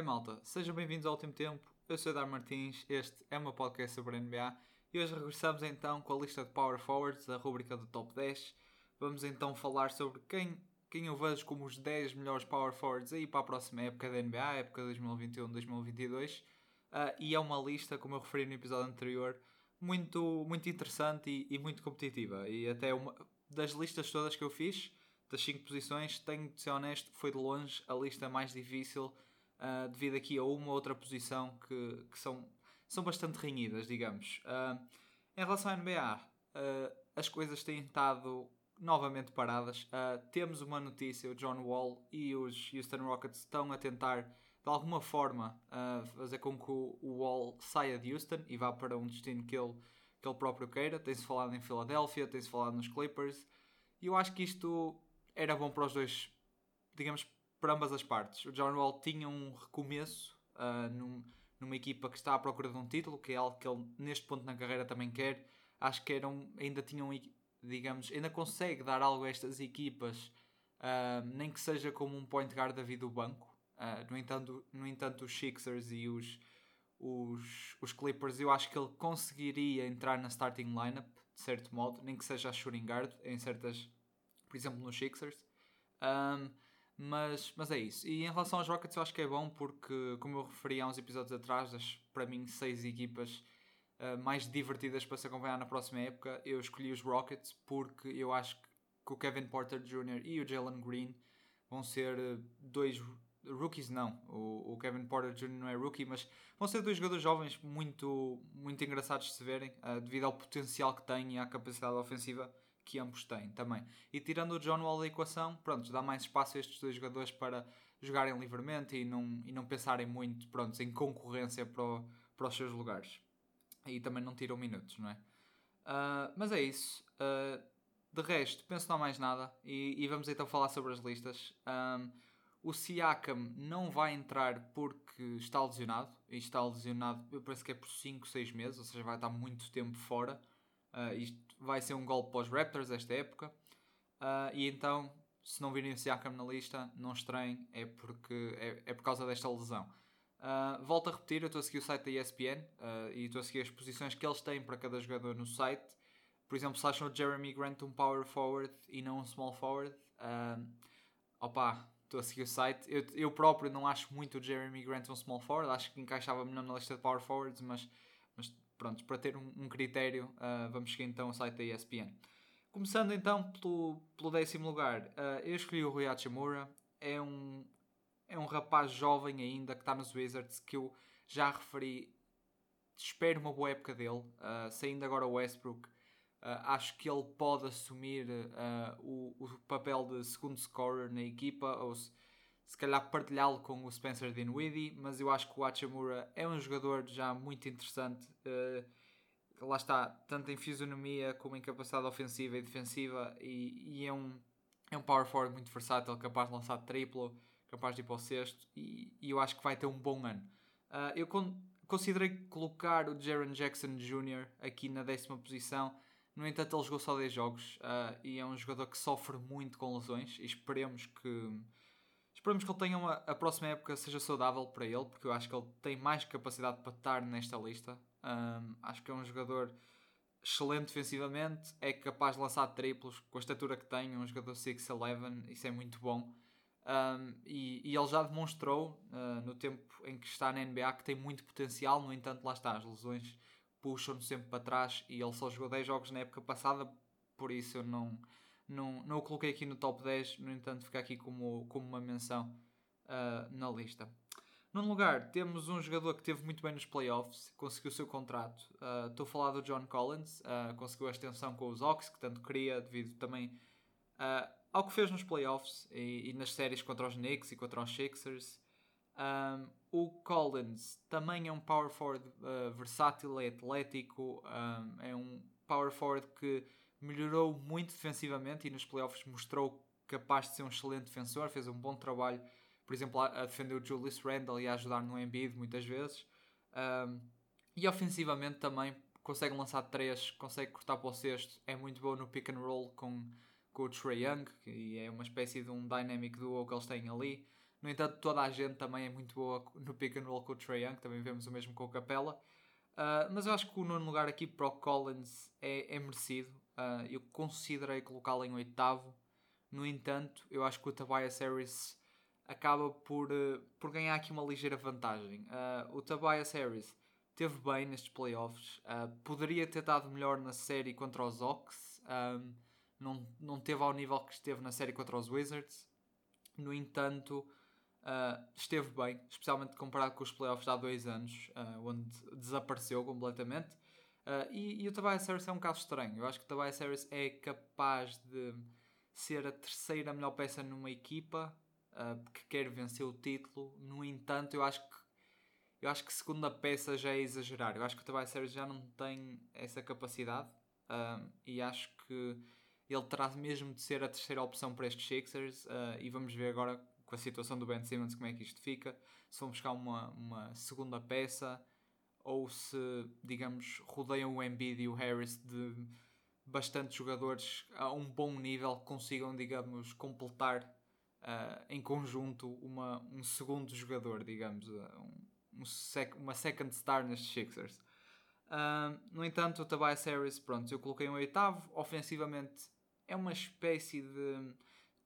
Ora malta, sejam bem-vindos ao último tempo. Eu sou o Dar Martins, este é o meu podcast sobre a NBA e hoje regressamos então com a lista de Power Forwards, a rubrica do Top 10. Vamos então falar sobre quem, quem eu vejo como os 10 melhores Power Forwards aí para a próxima época da NBA, época 2021-2022. Uh, e é uma lista, como eu referi no episódio anterior, muito, muito interessante e, e muito competitiva. E até uma das listas todas que eu fiz, das 5 posições, tenho de ser honesto, foi de longe a lista mais difícil uh, devido aqui a uma outra posição que, que são, são bastante renhidas, digamos. Uh, em relação à NBA, uh, ah, as coisas têm estado novamente paradas. temos uma notícia: o John Wall e os Houston Rockets estão a tentar, de alguma forma, fazer com que o, o Wall saia de Houston e vá para um destino que ele, que ele próprio queira. Tem-se falado em Filadélfia, tem-se falado nos Clippers. E eu acho que isto era bom para os dois, digamos, para ambas as partes. O John Wall tinha um recomeço uh, num, numa equipa que está à procura de um título, que é algo que ele neste ponto na carreira também quer. Acho que eram, ainda tinham, digamos, ainda consegue dar algo a estas equipas, uh, nem que seja como um point guard da vida do banco. Uh, no, entanto, no entanto, os Sixers e os, os, os Clippers, eu acho que ele conseguiria entrar na starting lineup, de certo modo, nem que seja a shooting guard, em certas, por exemplo, nos Sixers. Um, mas, mas é isso. E em relação aos Rockets, eu acho que é bom porque, como eu referi há uns episódios atrás, das para mim seis equipas uh, mais divertidas para se acompanhar na próxima época, eu escolhi os Rockets porque eu acho que o Kevin Porter Jr. e o Jalen Green vão ser eh, dois rookies, não. O, o, Kevin Porter Jr. não é rookie, mas vão ser dois jogadores jovens muito, muito engraçados de se verem, uh, devido ao potencial que têm e à capacidade ofensiva que ambos têm também. E tirando o John Wall da equação, pronto, dá mais espaço a estes dois jogadores para jogarem livremente e não, e não pensarem muito pronto, em concorrência para, o, para os seus lugares. E também não tiram minutos, não é? Uh, mas é isso. Uh, de resto, penso não há mais nada. E, e, vamos então falar sobre as listas. Um, o Siakam não vai entrar porque está lesionado. E está lesionado, eu penso que é por 5, 6 meses, ou seja, vai estar muito tempo fora. Uh, isto vai ser um golpe para os Raptors esta época. Uh, e então, se não virem o Siakam na lista, não estranhem, é, porque, é, é por causa desta lesão. Uh, volto a repetir, eu estou a seguir o site da ESPN e estou a seguir as posições que eles têm para cada jogador no site. Por exemplo, se acham o Jeremy Grant um power forward e não um small forward, opa, estou a seguir o site. Eu, eu próprio não acho muito o Jeremy Grant um small forward, acho que encaixava melhor na lista de power forwards, mas pronto, para ter um, um critério, uh, vamos seguir então o site da ESPN. Começando então pelo, pelo décimo lugar, uh, eu escolhi o Rui Hachimura. É um, é um rapaz jovem ainda que está nos Wizards que eu já referi. Espero uma boa época dele. Uh, saindo agora o Westbrook, uh, acho que ele pode assumir o, o papel de segundo scorer na equipa ou se, se calhar partilhá-lo com o Spencer Dinwiddie, mas eu acho que o Hachimura é um jogador já muito interessante. Uh, lá está, tanto em fisionomia como em capacidade ofensiva e defensiva, e, e, é, um, é um power forward muito versátil, capaz de lançar triplo, capaz de ir para o sexto, e, e eu acho que vai ter um bom ano. Uh, eu con considerei colocar o Jaron Jackson Jr. aqui na décima posição, no entanto, ele jogou só 10 jogos uh, e é um jogador que sofre muito com lesões. E esperemos que, Esperamos que ele tenha uma, a próxima época seja saudável para ele, porque eu acho que ele tem mais capacidade para estar nesta lista. Um, acho que é um jogador excelente defensivamente, é capaz de lançar triplos com a estatura que tem, um jogador 6'11, isso é muito bom. Um, e, e, ele já demonstrou uh, no tempo em que está na NBA que tem muito potencial, no entanto, lá está, as lesões puxam-no sempre para trás e ele só jogou 10 jogos na época passada, por isso eu não, não, não o coloquei aqui no top 10, no entanto, fica aqui como, como uma menção uh, na lista. Num lugar, temos um jogador que teve muito bem nos playoffs, conseguiu o seu contrato. Uh, estou a falar do John Collins, uh, conseguiu a extensão com os Hawks, que tanto queria, devido também ao que fez nos playoffs e, e, nas séries contra os Knicks e contra os Sixers. Um, o Collins também é um power forward versátil, é atlético, um, é um power forward que melhorou muito defensivamente e nos playoffs mostrou capaz de ser um excelente defensor, fez um bom trabalho, por exemplo, a, defender o Julius Randle e a ajudar no Embiid muitas vezes. Um, e ofensivamente também consegue lançar três, consegue cortar para o sexto, é muito bom no pick and roll com, com o Trey Young, que é uma espécie de um dynamic duo que eles têm ali. No entanto, toda a gente também é muito boa no pick and roll com o Trae Young, também vemos o mesmo com o Capella. Uh, mas eu acho que o nono lugar aqui para o Collins é, é merecido. Uh, eu considerei colocá-lo em oitavo. No entanto, eu acho que o Tobias Harris acaba por, uh, por ganhar aqui uma ligeira vantagem. o Tobias Harris teve bem nestes playoffs, poderia ter dado melhor na série contra os Hawks, um, não, não teve ao nível que esteve na série contra os Wizards. No entanto, Uh, esteve bem, especialmente comparado com os playoffs de há dois anos, uh, onde desapareceu completamente. Uh, e, e, o Tobias Harris é um caso estranho. Eu acho que o Tobias Harris é capaz de ser a terceira melhor peça numa equipa que quer vencer o título. No entanto, eu acho que eu acho que segunda peça já é exagerar. Eu acho que o Tobias Harris já não tem essa capacidade e acho que ele terá mesmo de ser a terceira opção para estes Sixers e vamos ver agora com a situação do Ben Simmons, como é que isto fica, se vão buscar uma, uma segunda peça ou se, digamos, rodeiam o Embiid e o Harris de bastantes jogadores a um bom nível que consigam, digamos, completar uh, em conjunto uma, um segundo jogador, digamos, uh, um, um sec uma second star nestes Sixers. Uh, no entanto, o Tobias Harris, pronto, eu coloquei um oitavo. Ofensivamente, é uma espécie de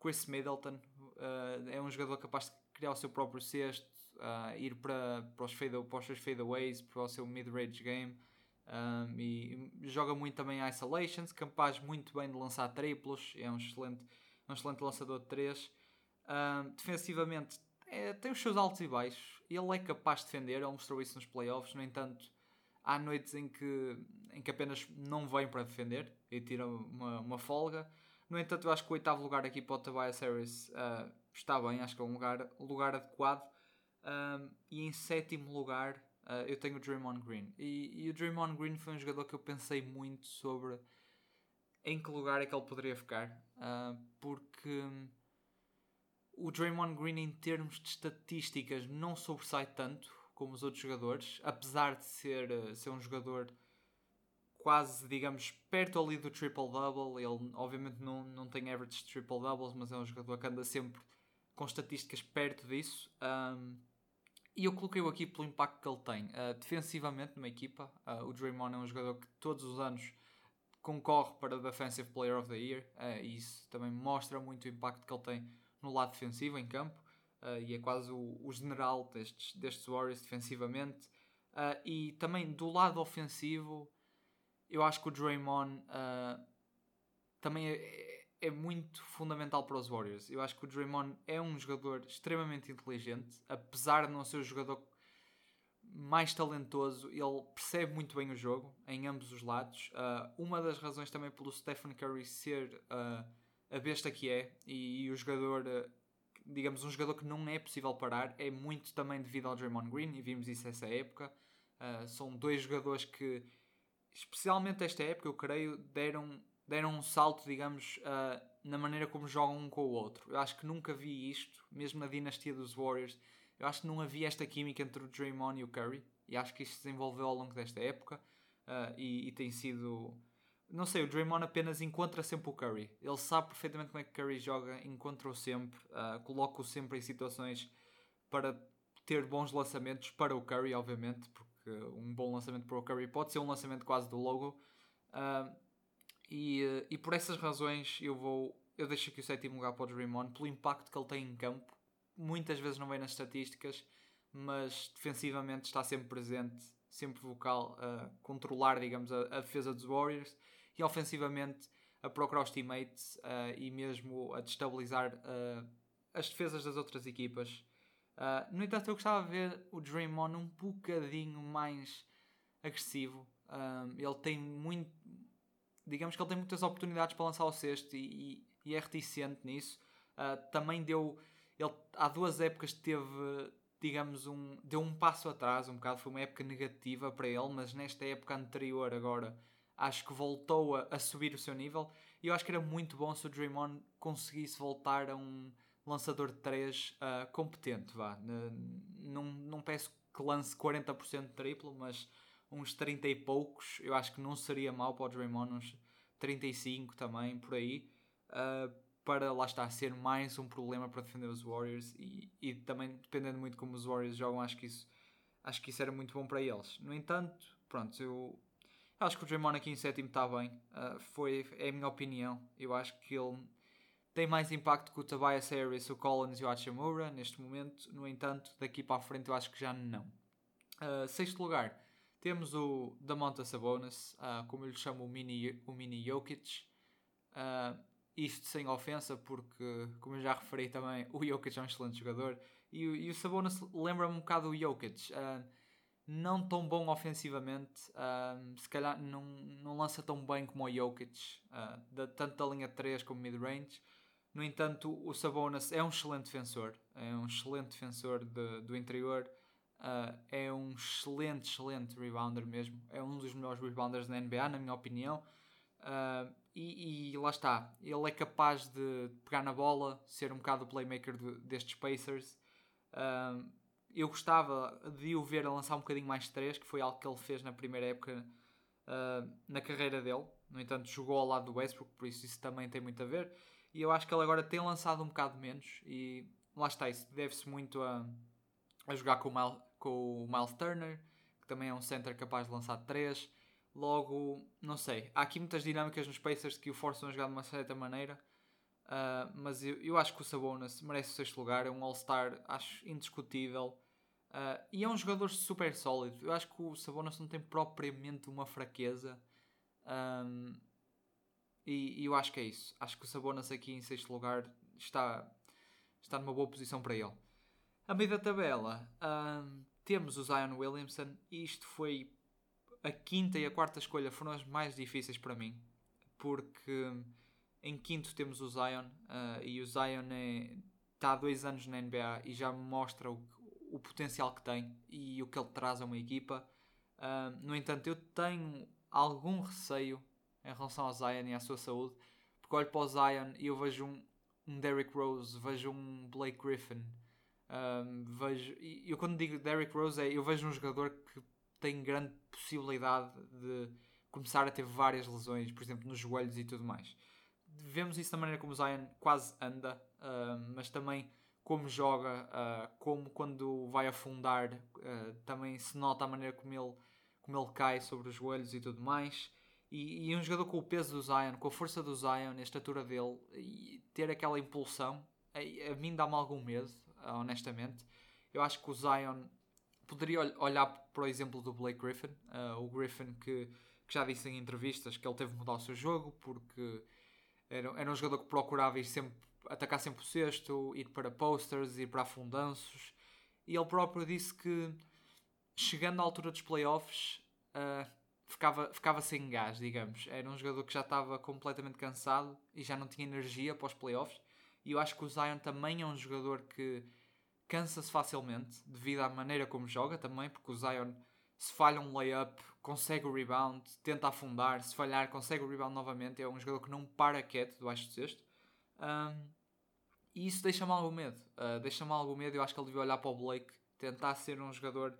Chris Middleton, uh, é um jogador capaz de criar o seu próprio cesto, uh, ir para, para, os fade, para os seus fadeaways, para o seu mid-range game. Um, e, joga muito também em isolations, capaz muito bem de lançar triplos, é um excelente, um excelente lançador de 3. Um, defensivamente é, tem os seus altos e baixos, ele é capaz de defender, ele mostrou isso nos playoffs, no entanto há noites em que, em que apenas não vem para defender e tira uma, uma folga. No entanto, eu acho que o oitavo lugar aqui para o Tobias Harris uh, está bem, acho que é um lugar, lugar adequado. Um, e em sétimo lugar, uh, eu tenho o Draymond Green. E, e, o Draymond Green foi um jogador que eu pensei muito sobre em que lugar é que ele poderia ficar. Uh, porque o Draymond Green, em termos de estatísticas, não sobressai tanto como os outros jogadores, apesar de ser, ser um jogador quase, digamos, perto ali do triple-double. Ele, obviamente, não, não tem average triple-doubles, mas é um jogador que anda sempre com estatísticas perto disso. Um, e eu coloquei-o aqui pelo impacto que ele tem. Uh, defensivamente, numa equipa, uh, o Draymond é um jogador que todos os anos concorre para o Defensive Player of the Year. Uh, e isso também mostra muito o impacto que ele tem no lado defensivo, em campo. e é quase o, o, general destes, destes Warriors defensivamente. e também do lado ofensivo, eu acho que o Draymond também é, é, muito fundamental para os Warriors. Eu acho que o Draymond é um jogador extremamente inteligente, apesar de não ser o jogador mais talentoso, ele percebe muito bem o jogo em ambos os lados. Uh, uma das razões também pelo Stephen Curry ser uh, a besta que é e, e o jogador, uh, digamos, um jogador que não é possível parar, é muito também devido ao Draymond Green e vimos isso nessa época. são dois jogadores que especialmente esta época, eu creio, deram, deram um salto, digamos, uh, na maneira como jogam um com o outro. Eu acho que nunca vi isto, mesmo na dinastia dos Warriors. Eu acho que não havia esta química entre o Draymond e o Curry. E acho que isto se desenvolveu ao longo desta época. Uh, e, e, tem sido. Não sei, o Draymond apenas encontra sempre o Curry. Ele sabe perfeitamente como é que o Curry joga, encontra-o sempre, uh, coloca-o sempre em situações para ter bons lançamentos para o Curry, obviamente, porque que um bom lançamento para o Curry pode ser um lançamento quase do logo. Uh, e, uh, e por essas razões eu vou. Eu deixo aqui o sétimo lugar para o Draymond pelo impacto que ele tem em campo. Muitas vezes não vem nas estatísticas, mas defensivamente está sempre presente, sempre vocal, a controlar, digamos, a, a defesa dos Warriors e ofensivamente a procurar os teammates uh, e mesmo a destabilizar uh, as defesas das outras equipas. Uh, no entanto, eu gostava de ver o Draymond um bocadinho mais agressivo. Uh, ele tem muito. Digamos que ele tem muitas oportunidades para lançar o cesto e, e, e é reticente nisso. Uh, também deu. Ele, há duas épocas teve, digamos, um, deu um passo atrás, um bocado. Foi uma época negativa para ele, mas nesta época anterior, agora, acho que voltou a, a subir o seu nível. E eu acho que era muito bom se o Draymond conseguisse voltar a um lançador de 3 uh, ah, competente, vá. Não, não peço que lance 40% de triplo, mas uns 30 e poucos, eu acho que não seria mal para o Draymond, uns 35 também, por aí. Uh, para lá está ser mais um problema para defender os Warriors e, e também dependendo muito como os Warriors jogam, acho que isso acho que isso era muito bom para eles. No entanto, pronto, eu acho que o Draymond aqui em sétimo está bem. Uh, foi, é a minha opinião. Eu acho que ele tem mais impacto que o Tobias Harris, o Collins e o Hachimura neste momento. No entanto, daqui para a frente eu acho que já não. Uh, sexto lugar, temos o Damonta Sabonis, uh, como eu lhe chamo o mini, o mini Jokic. Uh, isto sem ofensa, porque, como eu já referi também, o Jokic é um excelente jogador. E, e o Sabonis lembra-me um bocado o Jokic. Uh, não tão bom ofensivamente, uh, se calhar não, não lança tão bem como o Jokic, da, tanto da linha 3 como mid-range. No entanto, o Sabonis é um excelente defensor, é um excelente defensor de, do interior, uh, é um excelente, excelente rebounder mesmo, é um dos melhores rebounders da NBA, na minha opinião. E, e, lá está, ele é capaz de pegar na bola, ser um bocado o playmaker de, destes Pacers Uh, eu gostava de o ver a lançar um bocadinho mais de 3, que foi algo que ele fez na primeira época uh, na carreira dele. No entanto, jogou ao lado do Westbrook, por isso isso também tem muito a ver. E eu acho que ele agora tem lançado um bocado menos. E lá está, isso deve-se muito a, a jogar com o, Miles, com o Miles Turner, que também é um center capaz de lançar 3. Logo, não sei, há aqui muitas dinâmicas nos Pacers que o forçam a jogar de uma certa maneira. Uh, mas eu, eu, acho que o Sabonis merece o sexto lugar, é um All-Star, acho indiscutível. Uh, e é um jogador super sólido. Eu acho que o Sabonis não tem propriamente uma fraqueza. Um, e, e, eu acho que é isso. Acho que o Sabonis aqui em sexto lugar está, está numa boa posição para ele. A meio da tabela um, temos o Zion Williamson. E isto foi a quinta e a quarta escolha foram as mais difíceis para mim. Porque em quinto temos o Zion, uh, e o Zion é, está há dois anos na NBA e já mostra o, o potencial que tem e o que ele traz a uma equipa. Uh, no entanto, eu tenho algum receio em relação ao Zion e à sua saúde, porque olho para o Zion e eu vejo um, um Derrick Rose, vejo um Blake Griffin. Um, vejo, e eu quando digo Derrick Rose é eu vejo um jogador que tem grande possibilidade de começar a ter várias lesões, por exemplo, nos joelhos e tudo mais vemos isso da maneira como o Zion quase anda, mas também como joga, uh, como quando vai afundar, uh, também se nota a maneira como ele, como ele cai sobre os joelhos e tudo mais. E, e um jogador com o peso do Zion, com a força do Zion, a estatura dele, e ter aquela impulsão, a, a mim dá-me algum medo, honestamente. Eu acho que o Zion poderia olhar para o exemplo do Blake Griffin, o Griffin que, que já disse em entrevistas que ele teve que mudar o seu jogo porque era, era um jogador que procurava ir sempre, atacar sempre o cesto, ir para posters, ir para afundanços. E ele próprio disse que chegando à altura dos playoffs uh, ficava, ficava sem gás, digamos. Era um jogador que já estava completamente cansado e já não tinha energia para os playoffs. E eu acho que o Zion também é um jogador que cansa-se facilmente devido à maneira como joga também, porque o Zion se falha um layup, consegue o rebound, tenta afundar, se falhar, consegue o rebound novamente. É um jogador que não para quieto do cesto. Um, e isso deixa-me algum medo. Uh, deixa-me algum medo. Eu acho que ele devia olhar para o Blake, tentar ser um jogador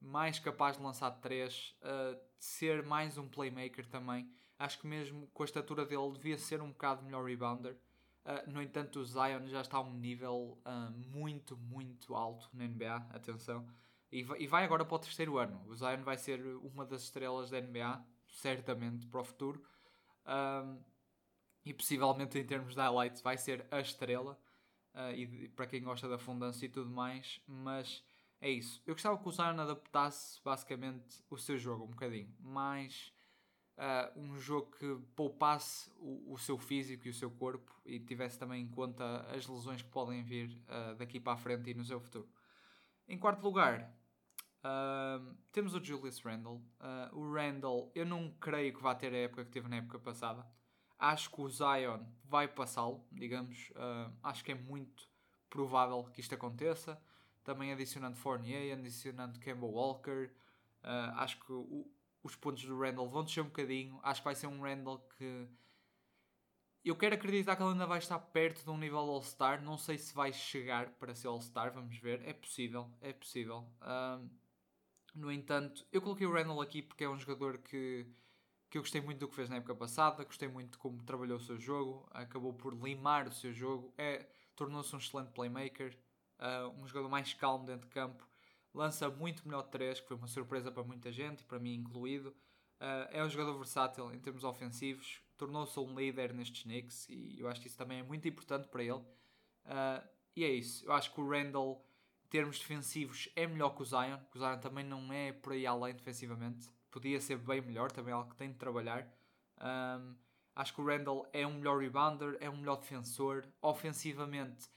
mais capaz de lançar de 3, uh, ser mais um playmaker também. Acho que mesmo com a estatura dele devia ser um bocado melhor rebounder. Uh, no entanto, o Zion já está a um nível uh, muito, muito alto na NBA. Atenção. E vai, e vai agora para o terceiro ano. O Zion vai ser uma das estrelas da NBA, certamente, para o futuro. Um, e possivelmente em termos de highlights vai ser a estrela. Uh, e para quem gosta da fundança e tudo mais. Mas é isso. Eu gostava que o Zion adaptasse basicamente o seu jogo um bocadinho. Mais uh, um jogo que poupasse o, o, seu físico e o seu corpo. E tivesse também em conta as lesões que podem vir uh, daqui para a frente e no seu futuro. Em quarto lugar, uh, temos o Julius Randle. O Randle, eu não creio que vá ter a época que teve na época passada. Acho que o Zion vai passá-lo, digamos. Acho que é muito provável que isto aconteça. Também adicionando Fournier, adicionando Kemba Walker. acho que o, os pontos do Randle vão descer um bocadinho. Acho que vai ser um Randle que eu quero acreditar que ele ainda vai estar perto de um nível All-Star. Não sei se vai chegar para ser All-Star, vamos ver. É possível, é possível. Um, no entanto, eu coloquei o Randall aqui porque é um jogador que que eu gostei muito do que fez na época passada, gostei muito de como trabalhou o seu jogo, acabou por limar o seu jogo, é, tornou-se um excelente playmaker, uh, um jogador mais calmo dentro de campo, lança muito melhor de 3, que foi uma surpresa para muita gente, para mim incluído. Uh, é um jogador versátil em termos ofensivos, tornou-se um líder nestes Knicks e eu acho que isso também é muito importante para ele. Uh, e é isso, eu acho que o Randall, em termos defensivos, é melhor que o Zion. O Zion também não é por aí além defensivamente, podia ser bem melhor, também é algo que tem de trabalhar. Um, acho que o Randall é um melhor rebounder, é um melhor defensor. Ofensivamente,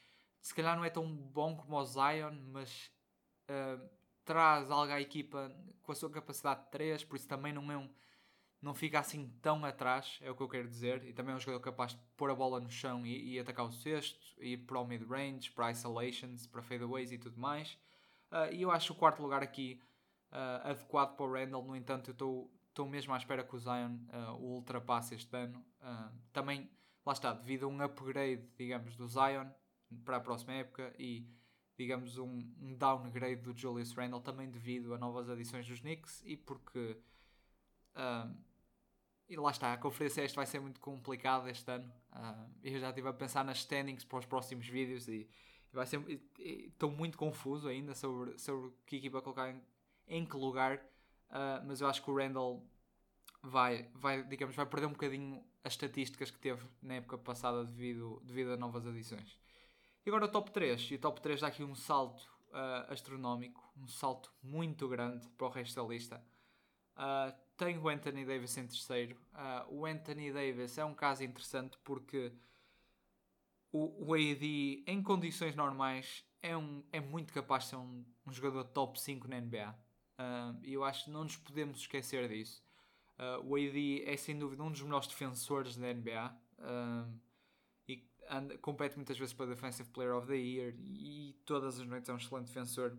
se calhar não é tão bom como o Zion, mas traz algo à equipa com a sua capacidade de 3, por isso também não é um. Não fica assim tão atrás, é o que eu quero dizer. E também é um jogador capaz de pôr a bola no chão e, e atacar o cesto, ir para o mid-range, para isolations, para fadeaways e tudo mais. Uh, e eu acho o quarto lugar aqui uh, adequado para o Randall. No entanto, eu estou mesmo à espera que o Zion uh, o ultrapasse este ano. Também, lá está, devido a um upgrade, digamos, do Zion para a próxima época e, digamos, um, um downgrade do Julius Randall, também devido a novas adições dos Knicks e porque. e lá está, a conferência este vai ser muito complicada este ano. eu já estive a pensar nas standings para os próximos vídeos e. Estou muito confuso ainda sobre, sobre que equipa colocar em, em que lugar, uh, mas eu acho que o Randall vai, vai, digamos, vai perder um bocadinho as estatísticas que teve na época passada devido, devido a novas adições. E agora o top 3. E o top 3 dá aqui um salto uh, astronómico, um salto muito grande para o resto da lista. Uh, tenho o Anthony Davis em terceiro. Uh, o Anthony Davis é um caso interessante porque o, o AD, em condições normais, é, um, é muito capaz de ser um, um jogador top 5 na NBA. E eu acho que não nos podemos esquecer disso. O AD é sem dúvida um dos melhores defensores da NBA anda, compete muitas vezes para Defensive Player of the Year e, todas as noites é um excelente defensor,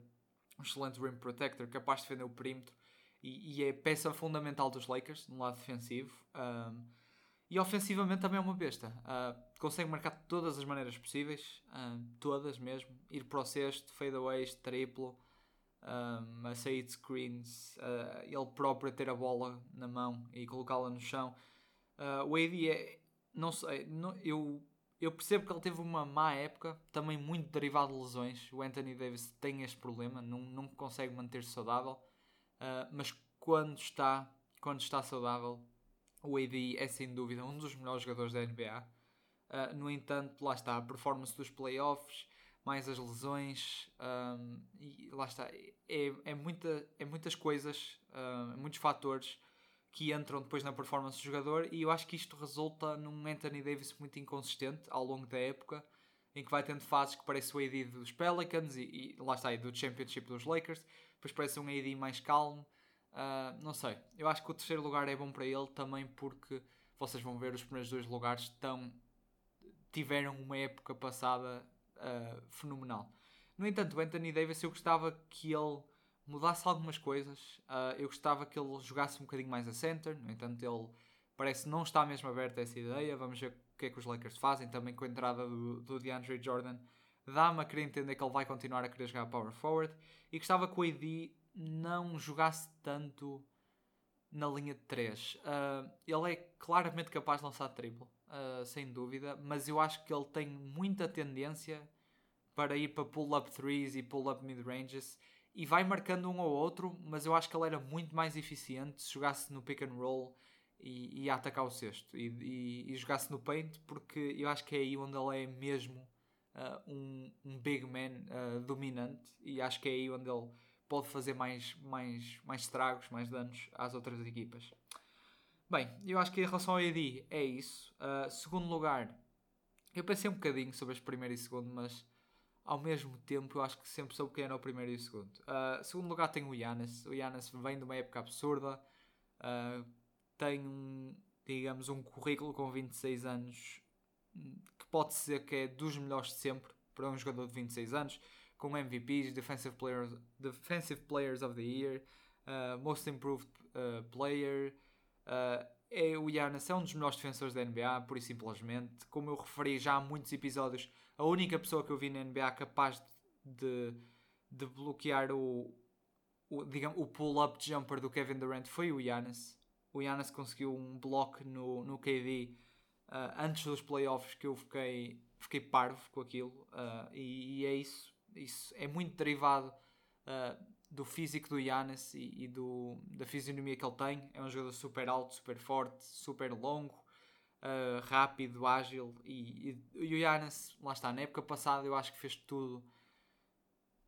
um excelente rim protector, capaz de defender o perímetro e, e é peça fundamental dos Lakers no lado defensivo. Um, e ofensivamente também é uma besta. Uh, consegue marcar de todas as maneiras possíveis, uh, todas mesmo. Ir para o sexto, fadeaways, triplo um, a sair de screens, uh, ele próprio a ter a bola na mão e colocá-la no chão. Uh, o AD é, não sei, não, eu, eu percebo que ele teve uma má época, também muito derivado de lesões. O Anthony Davis tem este problema, não, não consegue manter-se saudável, uh, mas quando está, quando está saudável, o AD é sem dúvida um dos melhores jogadores da NBA. Uh, no entanto, lá está, a performance dos playoffs mais as lesões, um, e lá está, é, é, muita, é muitas coisas, um, muitos fatores que entram depois na performance do jogador e eu acho que isto resulta num Anthony Davis muito inconsistente ao longo da época, em que vai tendo fases que parece o AD dos Pelicans e, e lá está, e do Championship dos Lakers, depois parece um AD mais calmo, uh, não sei, eu acho que o terceiro lugar é bom para ele também porque vocês vão ver os primeiros dois lugares estão tiveram uma época passada uh, fenomenal. No entanto, o Anthony Davis, eu gostava que ele mudasse algumas coisas. Uh, eu gostava que ele jogasse um bocadinho mais a center. No entanto, ele parece não estar mesmo aberto a essa ideia. Vamos ver o que é que os Lakers fazem. Também com a entrada do, do DeAndre Jordan, dá-me a querer entender que ele vai continuar a querer jogar power forward. E gostava que o AD não jogasse tanto na linha de 3. Uh, ah, ele é claramente capaz de lançar triplo uh, sem dúvida, mas eu acho que ele tem muita tendência para ir para pull-up threes e pull-up mid-ranges e vai marcando um ou outro, mas eu acho que ele era muito mais eficiente se jogasse no pick and roll e, e atacar o cesto e, e, e, jogasse no paint, porque eu acho que é aí onde ele é mesmo uh, um, um big man uh, dominante e acho que é aí onde ele pode fazer mais, mais, mais estragos, mais danos às outras equipas. Bem, eu acho que em relação ao AD é isso. Uh, segundo lugar, eu pensei um bocadinho sobre este primeiro e segundo, mas ao mesmo tempo eu acho que sempre soube quem era o primeiro e o segundo. Uh, segundo lugar tem o Giannis. O Giannis vem de uma época absurda. Uh, tem um, digamos, um currículo com 26 anos que pode ser que é dos melhores de sempre para um jogador de 26 anos, com MVPs, Defensive Players, Defensive Players of the Year, uh, Most Improved uh, Player, é, o Giannis é um dos melhores defensores da NBA, por e simplesmente. Como eu referi já há muitos episódios, a única pessoa que eu vi na NBA capaz de, de bloquear o, o, digamos, o pull-up jumper do Kevin Durant foi o Giannis. o Giannis conseguiu um bloco no, no KD uh, antes dos playoffs que eu fiquei, fiquei parvo com aquilo. Uh, e, e, é isso. Isso é muito derivado uh, do físico do Giannis e, e, do, da fisionomia que ele tem. É um jogador super alto, super forte, super longo, rápido, ágil. E, e, e o Giannis, lá está, na época passada eu acho que fez tudo.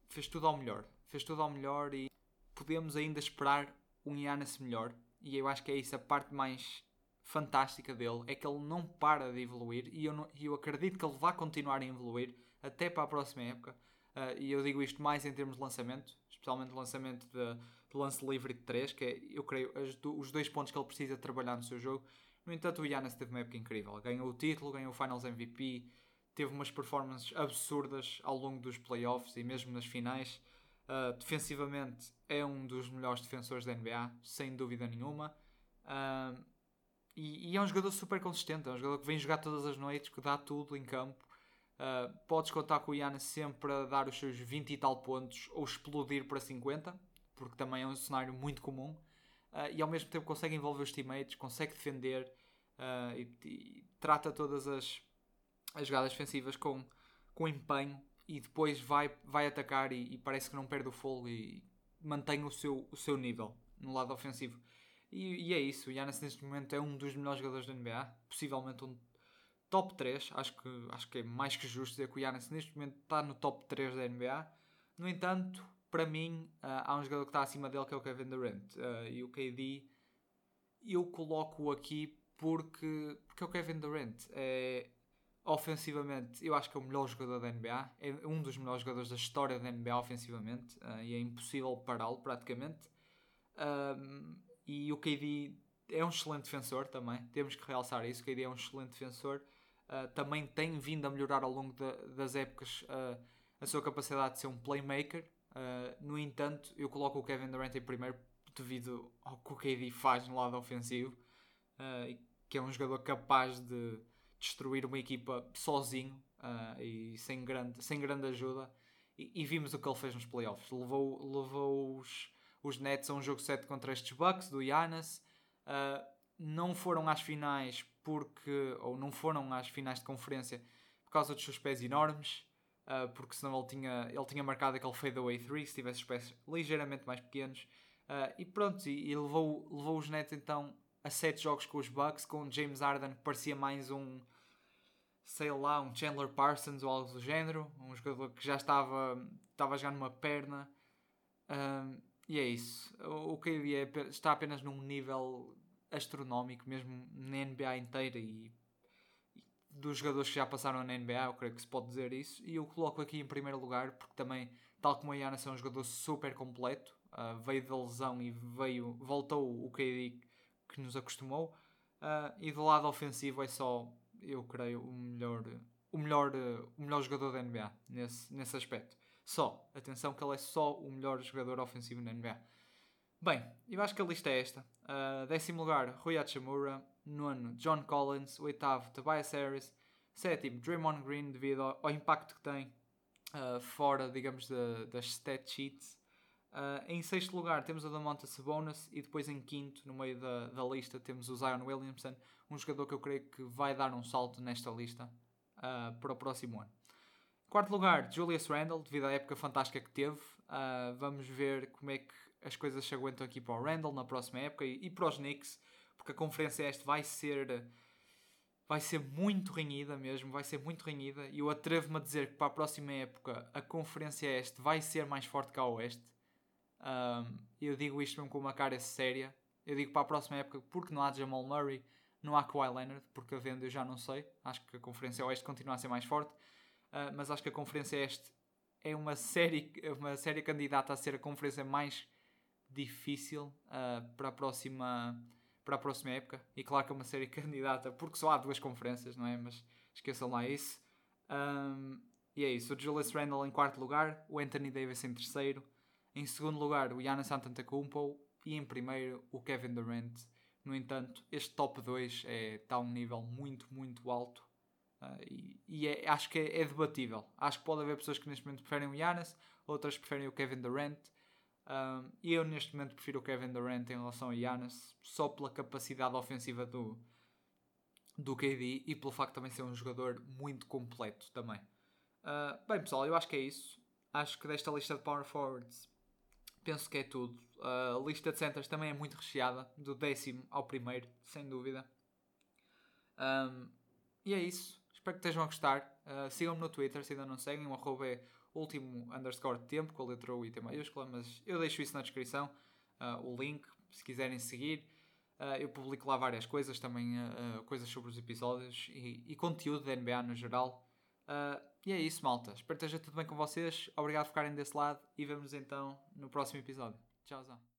Fez tudo ao melhor. Fez tudo ao melhor e podemos ainda esperar um Giannis melhor. E eu acho que é isso a parte mais fantástica dele é que ele não para de evoluir e eu, não, eu acredito que ele vai continuar a evoluir até para a próxima época. Uh, e eu digo isto mais em termos de lançamento, especialmente lançamento de, de lance livre de 3, que é, eu creio, as, os dois pontos que ele precisa trabalhar no seu jogo. No entanto, o Giannis teve uma época incrível. Ganhou o título, ganhou o Finals MVP, teve umas performances absurdas ao longo dos playoffs e mesmo nas finais. Uh, defensivamente, é um dos melhores defensores da NBA, sem dúvida nenhuma. Uh, e, e, é um jogador super consistente, é um jogador que vem jogar todas as noites, que dá tudo em campo. Uh, podes contar com o Iana sempre a dar os seus 20 e tal pontos ou explodir para 50, porque também é um cenário muito comum. Uh, e ao mesmo tempo consegue envolver os teammates, consegue defender uh, e, e, trata todas as, as jogadas defensivas com, com empenho e depois vai, vai atacar e, e parece que não perde o fogo e mantém o seu, o seu nível no lado ofensivo. E, e é isso, o Giannis neste momento é um dos melhores jogadores da NBA, possivelmente um top 3. Acho que, acho que é mais que justo dizer que o Giannis neste momento está no top 3 da NBA. No entanto, para mim, uh, há um jogador que está acima dele que é o Kevin Durant. Uh, e o KD eu coloco aqui porque, porque é o Kevin Durant. É, ofensivamente, eu acho que é o melhor jogador da NBA. É um dos melhores jogadores da história da NBA ofensivamente. Uh, e é impossível pará-lo praticamente. E o KD é um excelente defensor também, temos que realçar isso. O KD é um excelente defensor, também tem vindo a melhorar ao longo de, das épocas a sua capacidade de ser um playmaker. Uh, no entanto, eu coloco o Kevin Durant em primeiro devido ao que o KD faz no lado ofensivo, que é um jogador capaz de destruir uma equipa sozinho e sem grande, sem grande ajuda. E, e, vimos o que ele fez nos playoffs. Levou, levou os os Nets a um jogo 7 contra estes Bucks do Giannis. Uh, não foram às finais porque ou não foram às finais de conferência por causa dos seus pés enormes, uh, porque senão ele tinha, ele tinha marcado aquele fadeaway 3 se tivesse os pés ligeiramente mais pequenos. Uh, e pronto, e, e, levou, levou os Nets então a 7 jogos com os Bucks, com James Harden que parecia mais um sei lá, um Chandler Parsons ou algo do género, um jogador que já estava, estava a jogar numa perna. E é isso. O KD é, está apenas num nível astronómico, mesmo na NBA inteira e, dos jogadores que já passaram na NBA, eu creio que se pode dizer isso. E eu coloco aqui em primeiro lugar porque também, tal como a Giannis, é um jogador super completo. Uh, veio da lesão e veio, voltou o KD que nos acostumou. Uh, e do lado ofensivo é só, eu creio, o melhor, o melhor, o melhor jogador da NBA nesse, nesse aspecto. Só. Atenção que ele é só o melhor jogador ofensivo na NBA. Bem, eu acho que a lista é esta. Uh, décimo lugar, Rui Hachimura. Nono, John Collins. Oitavo, Tobias Harris. Sétimo, Draymond Green, devido ao, ao impacto que tem uh, fora, digamos, de, das stat sheets. Uh, em sexto lugar temos o Damonta Sabonis e depois em quinto, no meio da, da lista, temos o Zion Williamson, um jogador que eu creio que vai dar um salto nesta lista uh, para o próximo ano. Quarto lugar, Julius Randle, devido à época fantástica que teve. Uh, vamos ver como é que as coisas se aguentam aqui para o Randle na próxima época e, e para os Knicks, porque a conferência este vai ser vai ser muito renhida mesmo, vai ser muito renhida e eu atrevo-me a dizer que para a próxima época a conferência este vai ser mais forte que a oeste. Um, eu digo isto mesmo com uma cara séria. Eu digo para a próxima época porque não há Jamal Murray, não há Kawhi Leonard, porque a venda eu já não sei. Acho que a conferência oeste continua a ser mais forte. Uh, mas acho que a Conferência Este é uma série, uma série candidata a ser a conferência mais difícil uh, para, a próxima, para a próxima época. E claro que é uma série candidata, porque só há duas conferências, não é? Mas esqueçam lá isso. Um, e é isso. O Julius Randle em quarto lugar, o Anthony Davis em terceiro. Em segundo lugar, o Giannis Antetokounmpo. E em primeiro, o Kevin Durant. No entanto, este top 2 é, está a um nível muito, muito alto. Uh, e, e é, acho que é, é, debatível. Acho que pode haver pessoas que neste momento preferem o Giannis, outras preferem o Kevin Durant. Um, e eu neste momento prefiro o Kevin Durant em relação a Giannis, só pela capacidade ofensiva do, do KD e pelo facto de também ser um jogador muito completo também. Uh, bem pessoal, eu acho que é isso. Acho que desta lista de Power Forwards penso que é tudo. Uh, a lista de centers também é muito recheada, do décimo ao primeiro, sem dúvida. Um, e é isso. Espero que estejam a gostar. Uh, Sigam-me no Twitter se ainda não seguem. O arroba é último underscore tempo, com a letra U e T maiúscula, mas eu deixo isso na descrição, uh, o link, se quiserem seguir. Uh, eu publico lá várias coisas, também uh, coisas sobre os episódios e, e conteúdo da NBA no geral. e é isso, malta. Espero que esteja tudo bem com vocês. Obrigado por ficarem desse lado e vemos então no próximo episódio. Tchauzão.